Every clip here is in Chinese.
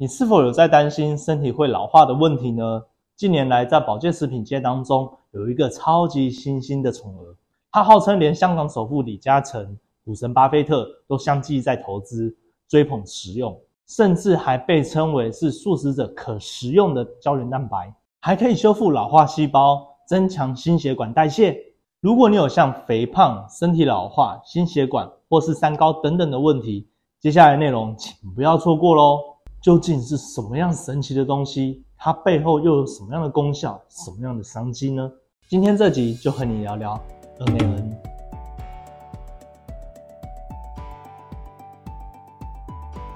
你是否有在担心身体会老化的问题呢？近年来，在保健食品界当中，有一个超级新兴的宠儿，它号称连香港首富李嘉诚、股神巴菲特都相继在投资、追捧食用，甚至还被称为是素食者可食用的胶原蛋白，还可以修复老化细胞、增强心血管代谢。如果你有像肥胖、身体老化、心血管或是三高等等的问题，接下来内容请不要错过喽！究竟是什么样神奇的东西？它背后又有什么样的功效？什么样的商机呢？今天这集就和你聊聊 NAN。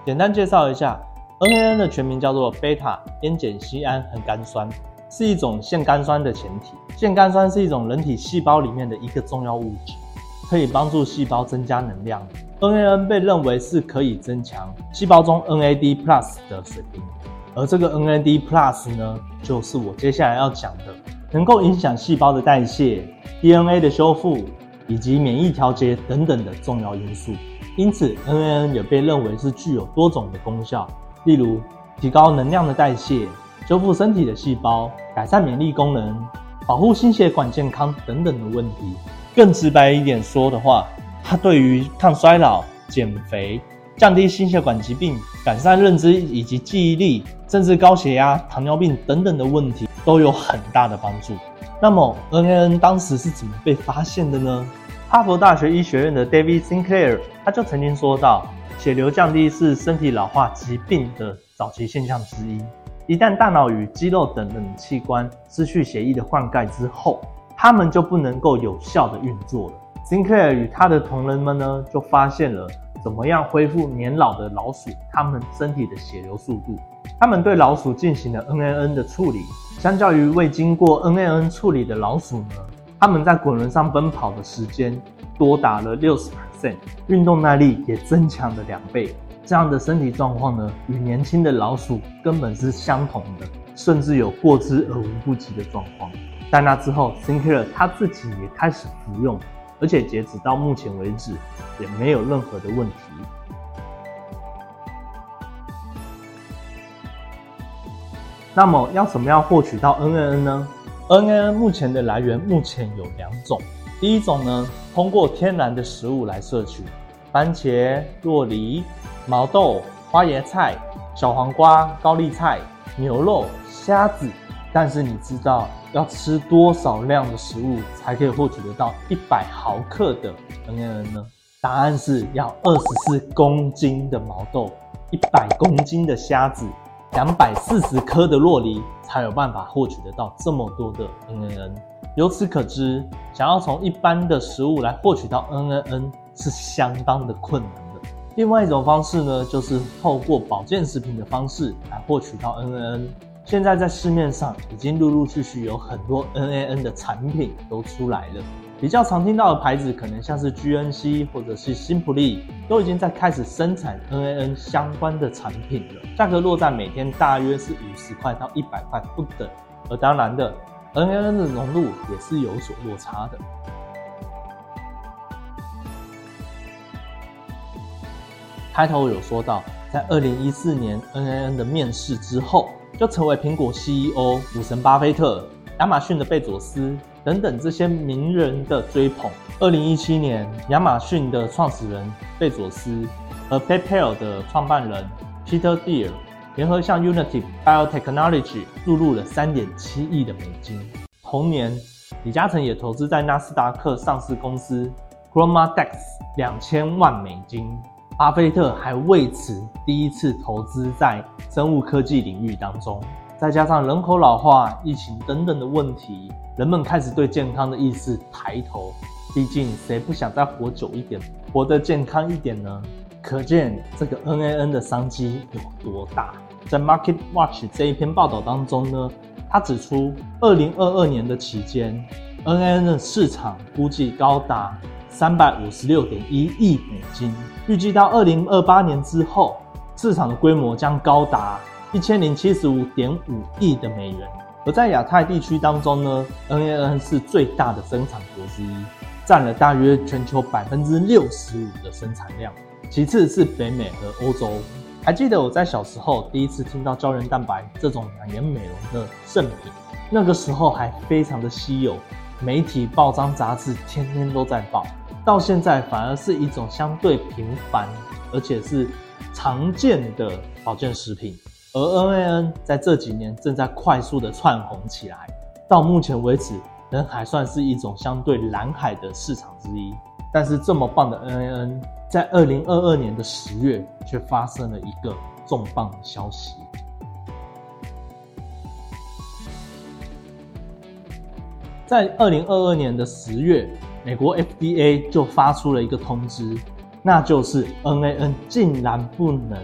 简单介绍一下，NAN 的全名叫做贝塔烟碱酰胺核苷酸，是一种腺苷酸的前体。腺苷酸是一种人体细胞里面的一个重要物质，可以帮助细胞增加能量。NAN 被认为是可以增强细胞中 NAD plus 的水平，而这个 NAD plus 呢，就是我接下来要讲的，能够影响细胞的代谢、DNA 的修复以及免疫调节等等的重要因素。因此，NAN 也被认为是具有多种的功效，例如提高能量的代谢、修复身体的细胞、改善免疫功能、保护心血管健康等等的问题。更直白一点说的话，它对于抗衰老、减肥、降低心血管疾病、改善认知以及记忆力，甚至高血压、糖尿病等等的问题都有很大的帮助。那么，NAN 当时是怎么被发现的呢？哈佛大学医学院的 David Sinclair 他就曾经说到，血流降低是身体老化疾病的早期现象之一。一旦大脑与肌肉等等器官失去血液的灌溉之后，它们就不能够有效的运作了。辛克尔与他的同仁们呢，就发现了怎么样恢复年老的老鼠他们身体的血流速度。他们对老鼠进行了 NAN 的处理，相较于未经过 NAN 处理的老鼠呢，他们在滚轮上奔跑的时间多达了六十 percent，运动耐力也增强了两倍。这样的身体状况呢，与年轻的老鼠根本是相同的，甚至有过之而无不及的状况。在那之后，sinker 他自己也开始服用。而且截止到目前为止，也没有任何的问题。那么要怎么样获取到 NAN 呢？NAN 目前的来源目前有两种。第一种呢，通过天然的食物来摄取，番茄、洛梨、毛豆、花椰菜、小黄瓜、高丽菜、牛肉、虾子。但是你知道？要吃多少量的食物才可以获取得到一百毫克的 NAN 呢？答案是要二十四公斤的毛豆、一百公斤的虾子、两百四十颗的洛梨，才有办法获取得到这么多的 NAN。由此可知，想要从一般的食物来获取到 NAN 是相当的困难的。另外一种方式呢，就是透过保健食品的方式来获取到 NAN。现在在市面上已经陆陆续续有很多 NAN 的产品都出来了，比较常听到的牌子可能像是 GNC 或者是新普利，都已经在开始生产 NAN 相关的产品了，价格落在每天大约是五十块到一百块不等，而当然的 NAN 的浓度也是有所落差的。开头有说到，在二零一四年 NAN 的面世之后。就成为苹果 CEO 股神巴菲特、亚马逊的贝佐斯等等这些名人的追捧。二零一七年，亚马逊的创始人贝佐斯和 PayPal 的创办人 Peter Thiel 联合向 Unity Biotechnology 注入了三点七亿的美金。同年，李嘉诚也投资在纳斯达克上市公司 ChromaDex 两千万美金。巴菲特还为此第一次投资在生物科技领域当中，再加上人口老化、疫情等等的问题，人们开始对健康的意识抬头。毕竟谁不想再活久一点、活得健康一点呢？可见这个 NAN 的商机有多大。在 Market Watch 这一篇报道当中呢，他指出，二零二二年的期间，NAN 的市场估计高达。三百五十六点一亿美金，预计到二零二八年之后，市场的规模将高达一千零七十五点五亿的美元。而在亚太地区当中呢，NAN 是最大的生产国之一，占了大约全球百分之六十五的生产量，其次是北美和欧洲。还记得我在小时候第一次听到胶原蛋白这种养颜美容的圣品，那个时候还非常的稀有，媒体报章杂志天天都在报。到现在反而是一种相对频繁，而且是常见的保健食品。而 NAN 在这几年正在快速的窜红起来，到目前为止仍还算是一种相对蓝海的市场之一。但是这么棒的 NAN，在二零二二年的十月却发生了一个重磅的消息。在二零二二年的十月，美国 FDA 就发出了一个通知，那就是 NAN 竟然不能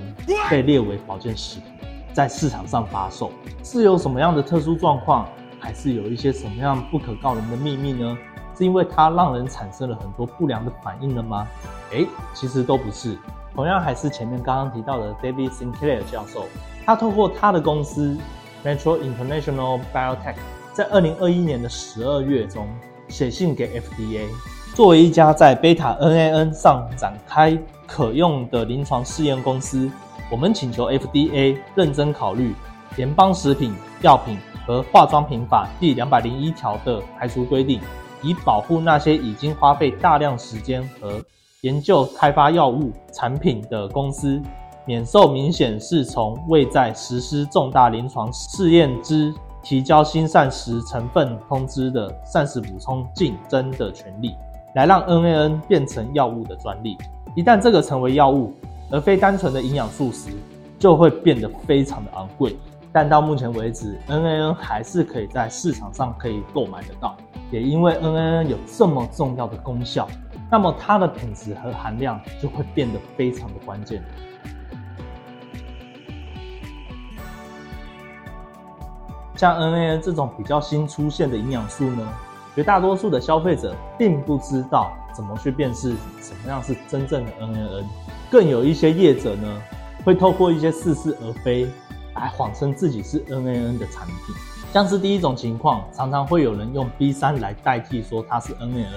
被列为保健食品，在市场上发售，是有什么样的特殊状况，还是有一些什么样不可告人的秘密呢？是因为它让人产生了很多不良的反应了吗？诶，其实都不是。同样还是前面刚刚提到的 David Sinclair 教授，他透过他的公司 Metro International Biotech，在二零二一年的十二月中写信给 FDA，作为一家在贝塔 NAN 上展开可用的临床试验公司，我们请求 FDA 认真考虑联邦食品药品和化妆品法第两百零一条的排除规定。以保护那些已经花费大量时间和研究开发药物产品的公司，免受明显是从未在实施重大临床试验之提交新膳食成分通知的膳食补充竞争的权利，来让 NAN 变成药物的专利。一旦这个成为药物，而非单纯的营养素时，就会变得非常的昂贵。但到目前为止，NAN 还是可以在市场上可以购买得到。也因为 NAN 有这么重要的功效，那么它的品质和含量就会变得非常的关键。像 NAN 这种比较新出现的营养素呢，绝大多数的消费者并不知道怎么去辨识什么样是真正的 NAN，更有一些业者呢，会透过一些似是而非来谎称自己是 NAN 的产品。像是第一种情况，常常会有人用 B 三来代替说它是 NAN，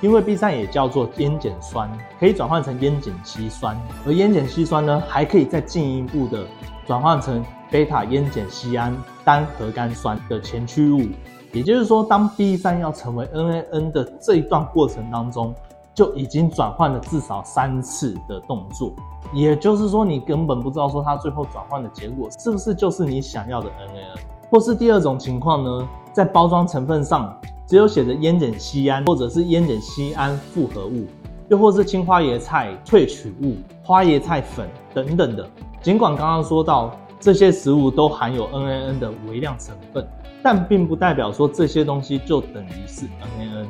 因为 B 三也叫做烟碱酸，可以转换成烟碱烯酸，而烟碱烯酸呢，还可以再进一步的转换成贝塔烟碱酰胺单核苷酸的前驱物。也就是说，当 B 三要成为 NAN 的这一段过程当中，就已经转换了至少三次的动作。也就是说，你根本不知道说它最后转换的结果是不是就是你想要的 NAN。或是第二种情况呢，在包装成分上只有写着烟碱酰胺或者是烟碱酰胺复合物，又或是青花椰菜萃取物、花椰菜粉等等的。尽管刚刚说到这些食物都含有 NAN 的微量成分，但并不代表说这些东西就等于是 NAN。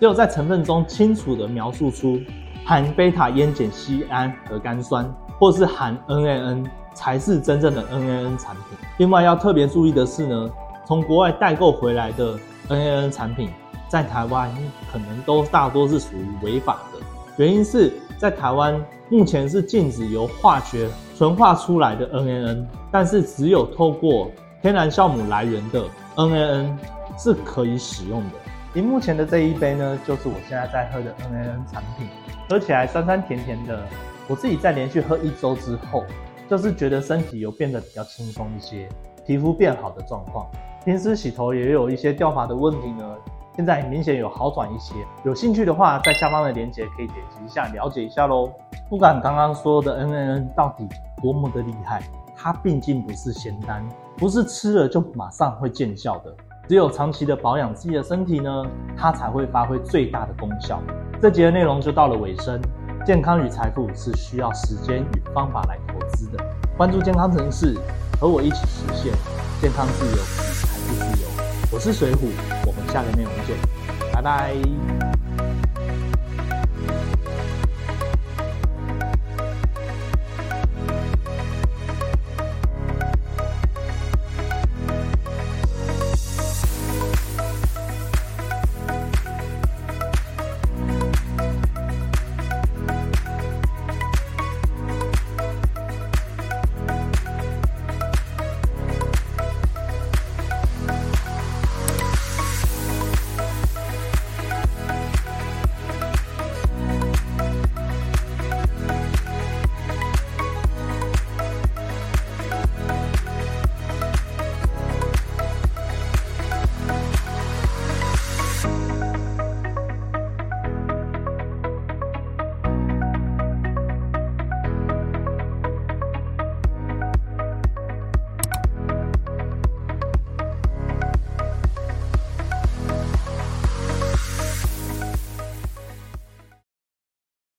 只有在成分中清楚的描述出含贝塔烟碱酰胺和苷酸，或是含 NAN。才是真正的 NAN 产品。另外要特别注意的是呢，从国外代购回来的 NAN 产品，在台湾可能都大多是属于违法的。原因是在台湾目前是禁止由化学纯化出来的 NAN，但是只有透过天然酵母来源的 NAN 是可以使用的。荧幕前的这一杯呢，就是我现在在喝的 NAN 产品，喝起来酸酸甜甜的。我自己在连续喝一周之后。就是觉得身体有变得比较轻松一些，皮肤变好的状况。平时洗头也有一些掉发的问题呢，现在明显有好转一些。有兴趣的话，在下方的链接可以点击一下了解一下喽。不管刚刚说的 N N N 到底多么的厉害，它毕竟不是仙丹，不是吃了就马上会见效的。只有长期的保养自己的身体呢，它才会发挥最大的功效。这节的内容就到了尾声。健康与财富是需要时间与方法来投资的。关注健康城市，和我一起实现健康自由与财富自由。我是水虎，下个内容见，拜拜。